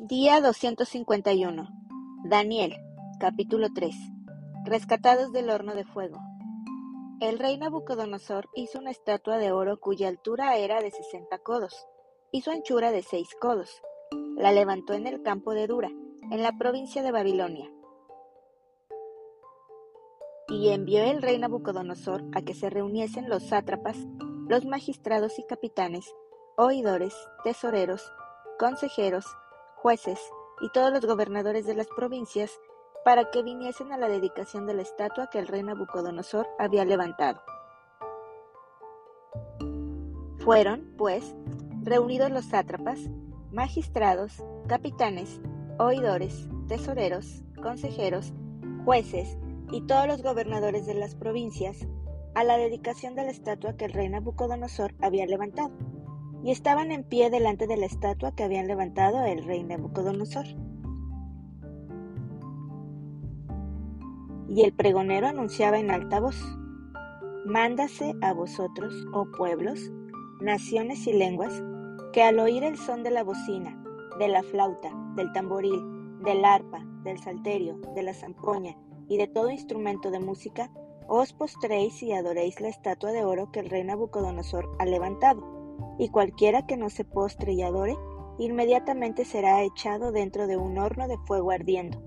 Día 251. Daniel, capítulo 3. Rescatados del horno de fuego. El rey Nabucodonosor hizo una estatua de oro cuya altura era de 60 codos y su anchura de 6 codos. La levantó en el campo de Dura, en la provincia de Babilonia. Y envió el rey Nabucodonosor a que se reuniesen los sátrapas, los magistrados y capitanes, oidores, tesoreros, consejeros, jueces y todos los gobernadores de las provincias para que viniesen a la dedicación de la estatua que el rey Nabucodonosor había levantado. Fueron, pues, reunidos los sátrapas, magistrados, capitanes, oidores, tesoreros, consejeros, jueces y todos los gobernadores de las provincias a la dedicación de la estatua que el rey Nabucodonosor había levantado y estaban en pie delante de la estatua que habían levantado el rey Nabucodonosor. Y el pregonero anunciaba en alta voz, Mándase a vosotros, oh pueblos, naciones y lenguas, que al oír el son de la bocina, de la flauta, del tamboril, del arpa, del salterio, de la zampoña y de todo instrumento de música, os postréis y adoréis la estatua de oro que el rey Nabucodonosor ha levantado y cualquiera que no se postre y adore, inmediatamente será echado dentro de un horno de fuego ardiendo.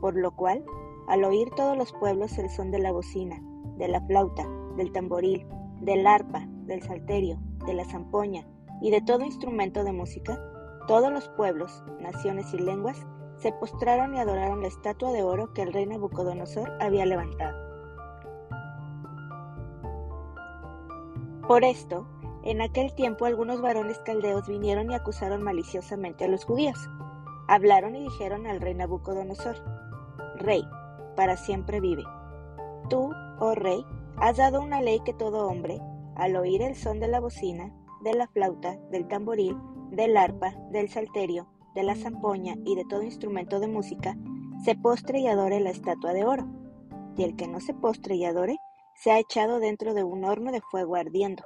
Por lo cual, al oír todos los pueblos el son de la bocina, de la flauta, del tamboril, del arpa, del salterio, de la zampoña y de todo instrumento de música, todos los pueblos, naciones y lenguas se postraron y adoraron la estatua de oro que el rey Nabucodonosor había levantado. Por esto, en aquel tiempo algunos varones caldeos vinieron y acusaron maliciosamente a los judíos. Hablaron y dijeron al rey Nabucodonosor, Rey, para siempre vive. Tú, oh rey, has dado una ley que todo hombre, al oír el son de la bocina, de la flauta, del tamboril, del arpa, del salterio, de la zampoña y de todo instrumento de música, se postre y adore la estatua de oro. Y el que no se postre y adore, se ha echado dentro de un horno de fuego ardiendo.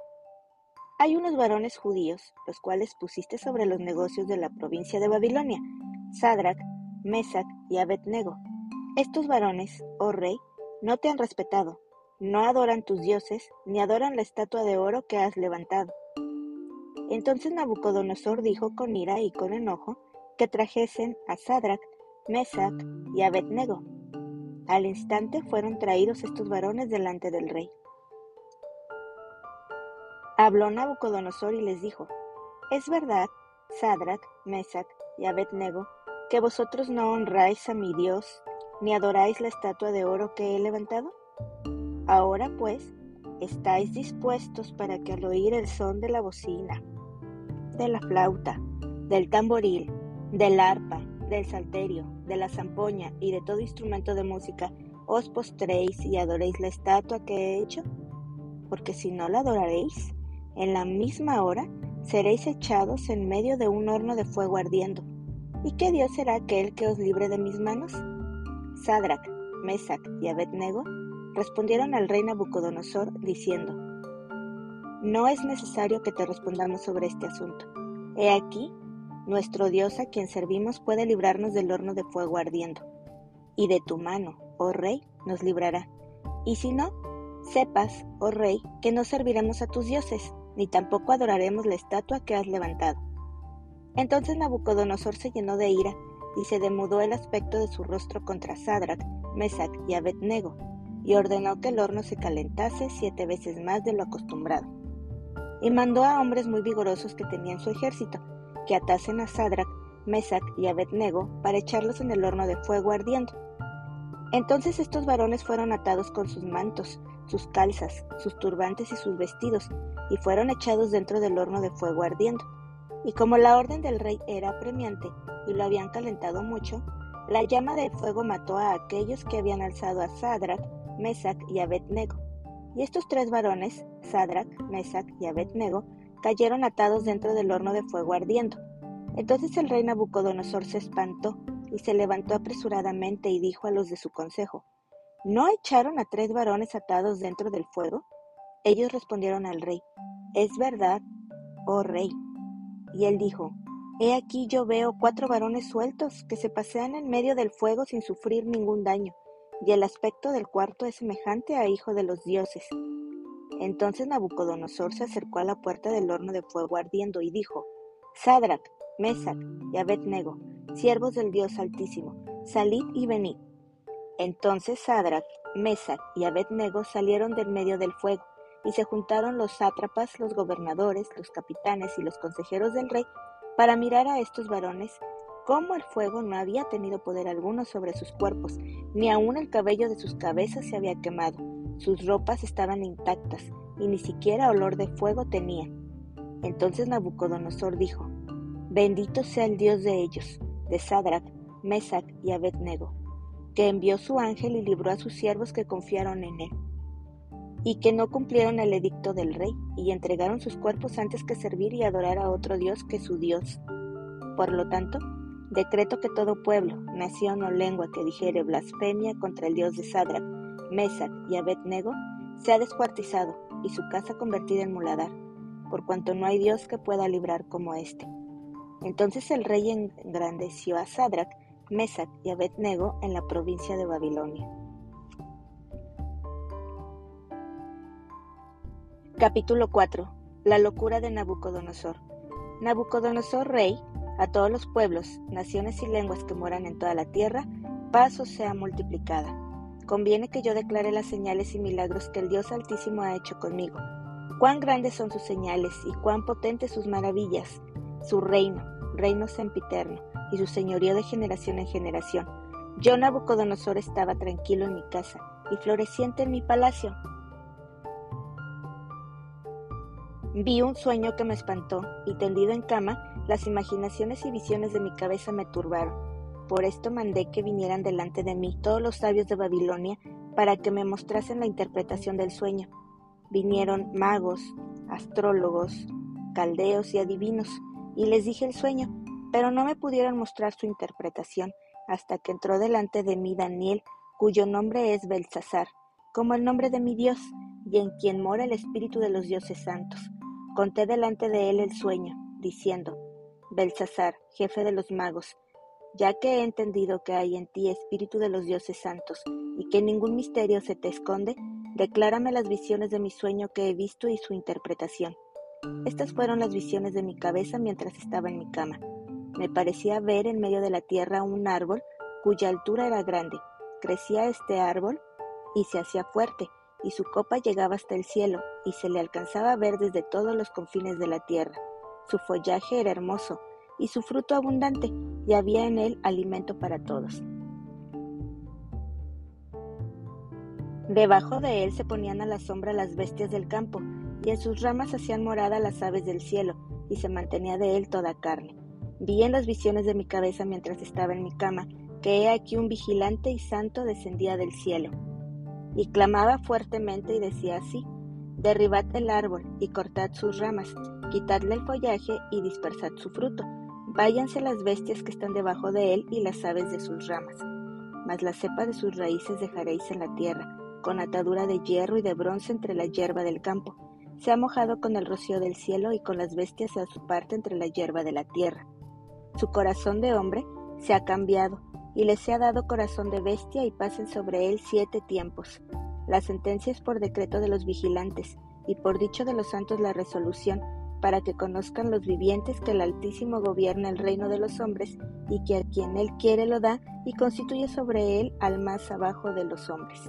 Hay unos varones judíos, los cuales pusiste sobre los negocios de la provincia de Babilonia, Sadrach, Mesach y Abednego. Estos varones, oh rey, no te han respetado, no adoran tus dioses, ni adoran la estatua de oro que has levantado. Entonces Nabucodonosor dijo con ira y con enojo que trajesen a Sadrach, Mesach y Abednego. Al instante fueron traídos estos varones delante del rey. Habló Nabucodonosor y les dijo, ¿Es verdad, Sadrach, Mesach y Abednego, que vosotros no honráis a mi Dios, ni adoráis la estatua de oro que he levantado? Ahora pues, estáis dispuestos para que al oír el son de la bocina, de la flauta, del tamboril, del arpa, del salterio, de la zampoña y de todo instrumento de música, os postréis y adoréis la estatua que he hecho? Porque si no la adoraréis, en la misma hora seréis echados en medio de un horno de fuego ardiendo. ¿Y qué Dios será aquel que os libre de mis manos? Sadrach, Mesach y Abednego respondieron al rey Nabucodonosor diciendo, No es necesario que te respondamos sobre este asunto. He aquí, nuestro Dios a quien servimos puede librarnos del horno de fuego ardiendo, y de tu mano, oh rey, nos librará. Y si no, sepas, oh rey, que no serviremos a tus dioses, ni tampoco adoraremos la estatua que has levantado. Entonces Nabucodonosor se llenó de ira y se demudó el aspecto de su rostro contra Sadrach, Mesach y Abednego, y ordenó que el horno se calentase siete veces más de lo acostumbrado. Y mandó a hombres muy vigorosos que tenían su ejército, que atasen a Sadrach, Mesach y Abednego para echarlos en el horno de fuego ardiendo. Entonces estos varones fueron atados con sus mantos, sus calzas, sus turbantes y sus vestidos, y fueron echados dentro del horno de fuego ardiendo. Y como la orden del rey era apremiante y lo habían calentado mucho, la llama del fuego mató a aquellos que habían alzado a Sadrach, Mesach y Abednego. Y estos tres varones, Sadrach, Mesach y Abednego, cayeron atados dentro del horno de fuego ardiendo. Entonces el rey Nabucodonosor se espantó y se levantó apresuradamente y dijo a los de su consejo, ¿No echaron a tres varones atados dentro del fuego? Ellos respondieron al rey, Es verdad, oh rey. Y él dijo, He aquí yo veo cuatro varones sueltos que se pasean en medio del fuego sin sufrir ningún daño, y el aspecto del cuarto es semejante a hijo de los dioses. Entonces Nabucodonosor se acercó a la puerta del horno de fuego ardiendo y dijo, Sadrach, Mesach y Abednego, siervos del Dios Altísimo, salid y venid. Entonces Sadrach, Mesach y Abednego salieron del medio del fuego, y se juntaron los sátrapas, los gobernadores, los capitanes y los consejeros del rey para mirar a estos varones cómo el fuego no había tenido poder alguno sobre sus cuerpos, ni aun el cabello de sus cabezas se había quemado, sus ropas estaban intactas, y ni siquiera olor de fuego tenían. Entonces Nabucodonosor dijo, Bendito sea el Dios de ellos, de Sadrach, Mesach y Abednego, que envió su ángel y libró a sus siervos que confiaron en él y que no cumplieron el edicto del rey, y entregaron sus cuerpos antes que servir y adorar a otro Dios que su Dios. Por lo tanto, decreto que todo pueblo, nación o lengua que dijere blasfemia contra el Dios de Sadrach, Mesach y Abednego, sea descuartizado y su casa convertida en muladar, por cuanto no hay Dios que pueda librar como éste. Entonces el rey engrandeció a Sadrach, Mesach y Abednego en la provincia de Babilonia. Capítulo 4. La locura de Nabucodonosor. Nabucodonosor, rey, a todos los pueblos, naciones y lenguas que moran en toda la tierra, paz os sea multiplicada. Conviene que yo declare las señales y milagros que el Dios Altísimo ha hecho conmigo. Cuán grandes son sus señales y cuán potentes sus maravillas, su reino, reino sempiterno, y su señorío de generación en generación. Yo, Nabucodonosor, estaba tranquilo en mi casa y floreciente en mi palacio, Vi un sueño que me espantó, y tendido en cama, las imaginaciones y visiones de mi cabeza me turbaron. Por esto mandé que vinieran delante de mí todos los sabios de Babilonia para que me mostrasen la interpretación del sueño. Vinieron magos, astrólogos, caldeos y adivinos, y les dije el sueño, pero no me pudieron mostrar su interpretación hasta que entró delante de mí Daniel, cuyo nombre es Belsasar, como el nombre de mi Dios, y en quien mora el espíritu de los dioses santos. Conté delante de él el sueño, diciendo, Belsasar, jefe de los magos, ya que he entendido que hay en ti espíritu de los dioses santos, y que ningún misterio se te esconde, declárame las visiones de mi sueño que he visto y su interpretación. Estas fueron las visiones de mi cabeza mientras estaba en mi cama. Me parecía ver en medio de la tierra un árbol cuya altura era grande. Crecía este árbol y se hacía fuerte, y su copa llegaba hasta el cielo, y se le alcanzaba a ver desde todos los confines de la tierra. Su follaje era hermoso, y su fruto abundante, y había en él alimento para todos. Debajo de él se ponían a la sombra las bestias del campo, y en sus ramas hacían morada las aves del cielo, y se mantenía de él toda carne. Vi en las visiones de mi cabeza mientras estaba en mi cama, que he aquí un vigilante y santo descendía del cielo y clamaba fuertemente y decía así, Derribad el árbol y cortad sus ramas, quitadle el follaje y dispersad su fruto. Váyanse las bestias que están debajo de él y las aves de sus ramas. Mas la cepa de sus raíces dejaréis en la tierra, con atadura de hierro y de bronce entre la hierba del campo. Se ha mojado con el rocío del cielo y con las bestias a su parte entre la hierba de la tierra. Su corazón de hombre se ha cambiado, y les ha dado corazón de bestia y pasen sobre él siete tiempos. La sentencia es por decreto de los vigilantes, y por dicho de los santos la resolución, para que conozcan los vivientes que el Altísimo gobierna el reino de los hombres, y que a quien él quiere lo da, y constituye sobre él al más abajo de los hombres.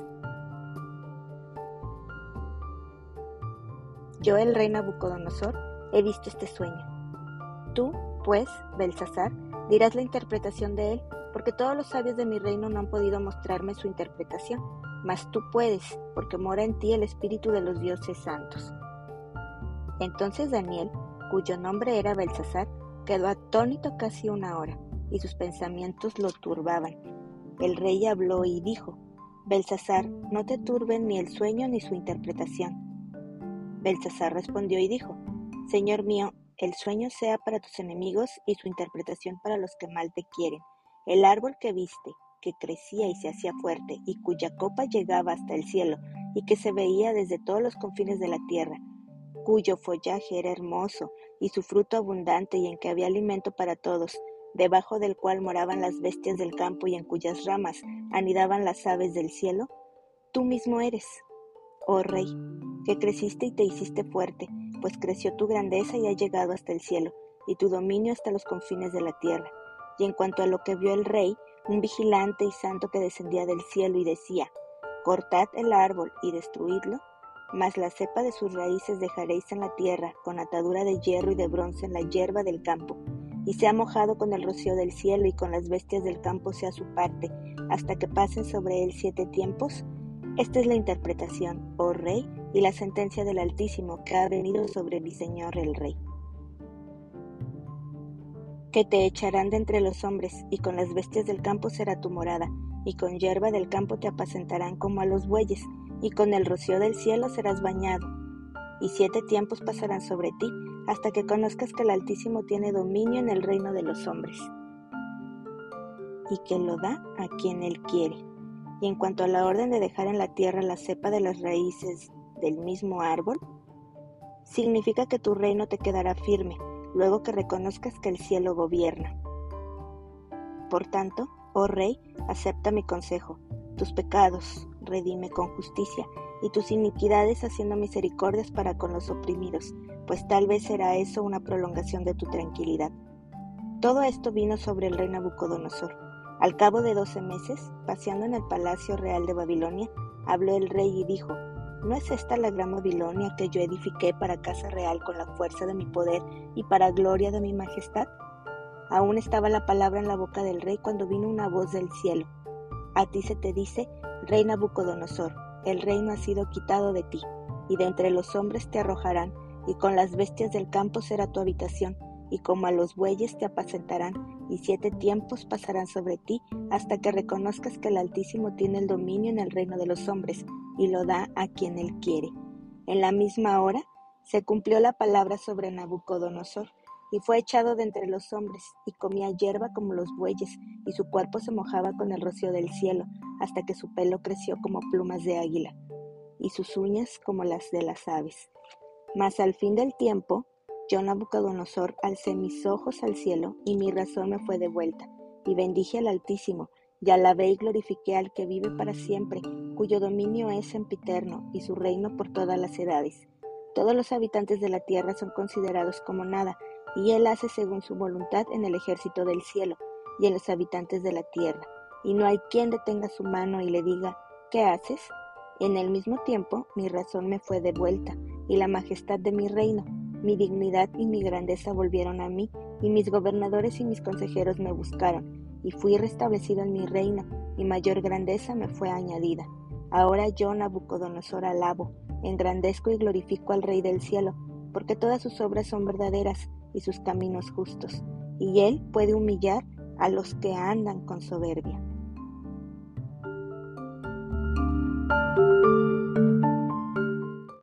Yo, el rey Nabucodonosor, he visto este sueño. Tú, pues, Belsasar, dirás la interpretación de él, porque todos los sabios de mi reino no han podido mostrarme su interpretación, mas tú puedes, porque mora en ti el espíritu de los dioses santos. Entonces Daniel, cuyo nombre era Belsasar, quedó atónito casi una hora, y sus pensamientos lo turbaban. El rey habló y dijo, Belsasar, no te turben ni el sueño ni su interpretación. Belsasar respondió y dijo, Señor mío, el sueño sea para tus enemigos y su interpretación para los que mal te quieren. El árbol que viste, que crecía y se hacía fuerte, y cuya copa llegaba hasta el cielo, y que se veía desde todos los confines de la tierra, cuyo follaje era hermoso y su fruto abundante y en que había alimento para todos, debajo del cual moraban las bestias del campo y en cuyas ramas anidaban las aves del cielo, tú mismo eres, oh Rey, que creciste y te hiciste fuerte, pues creció tu grandeza y ha llegado hasta el cielo, y tu dominio hasta los confines de la tierra. Y en cuanto a lo que vio el rey, un vigilante y santo que descendía del cielo y decía, Cortad el árbol y destruidlo, mas la cepa de sus raíces dejaréis en la tierra, con atadura de hierro y de bronce en la hierba del campo, y sea mojado con el rocío del cielo y con las bestias del campo sea su parte, hasta que pasen sobre él siete tiempos. Esta es la interpretación, oh rey, y la sentencia del Altísimo que ha venido sobre mi Señor el Rey. Que te echarán de entre los hombres, y con las bestias del campo será tu morada, y con hierba del campo te apacentarán como a los bueyes, y con el rocío del cielo serás bañado. Y siete tiempos pasarán sobre ti, hasta que conozcas que el Altísimo tiene dominio en el reino de los hombres, y que lo da a quien él quiere. Y en cuanto a la orden de dejar en la tierra la cepa de las raíces del mismo árbol, significa que tu reino te quedará firme, luego que reconozcas que el cielo gobierna. Por tanto, oh Rey, acepta mi consejo, tus pecados, redime con justicia, y tus iniquidades haciendo misericordias para con los oprimidos, pues tal vez será eso una prolongación de tu tranquilidad. Todo esto vino sobre el rey Nabucodonosor. Al cabo de doce meses, paseando en el palacio real de Babilonia, habló el rey y dijo, ¿No es esta la gran Babilonia que yo edifiqué para casa real con la fuerza de mi poder y para gloria de mi majestad? Aún estaba la palabra en la boca del rey cuando vino una voz del cielo. A ti se te dice, Rey Nabucodonosor, el reino ha sido quitado de ti, y de entre los hombres te arrojarán, y con las bestias del campo será tu habitación, y como a los bueyes te apacentarán, y siete tiempos pasarán sobre ti, hasta que reconozcas que el Altísimo tiene el dominio en el reino de los hombres, y lo da a quien él quiere. En la misma hora se cumplió la palabra sobre Nabucodonosor, y fue echado de entre los hombres, y comía hierba como los bueyes, y su cuerpo se mojaba con el rocío del cielo, hasta que su pelo creció como plumas de águila, y sus uñas como las de las aves. Mas al fin del tiempo, yo Nabucodonosor alcé mis ojos al cielo, y mi razón me fue devuelta, y bendije al Altísimo, y alabé y glorifiqué al que vive para siempre, cuyo dominio es sempiterno, y su reino por todas las edades. Todos los habitantes de la tierra son considerados como nada, y él hace según su voluntad en el ejército del cielo y en los habitantes de la tierra, y no hay quien detenga su mano y le diga, ¿qué haces? En el mismo tiempo mi razón me fue devuelta, y la majestad de mi reino, mi dignidad y mi grandeza volvieron a mí, y mis gobernadores y mis consejeros me buscaron, y fui restablecido en mi reino, y mayor grandeza me fue añadida. Ahora yo, Nabucodonosor, alabo, engrandezco y glorifico al Rey del cielo, porque todas sus obras son verdaderas, y sus caminos justos, y Él puede humillar a los que andan con soberbia.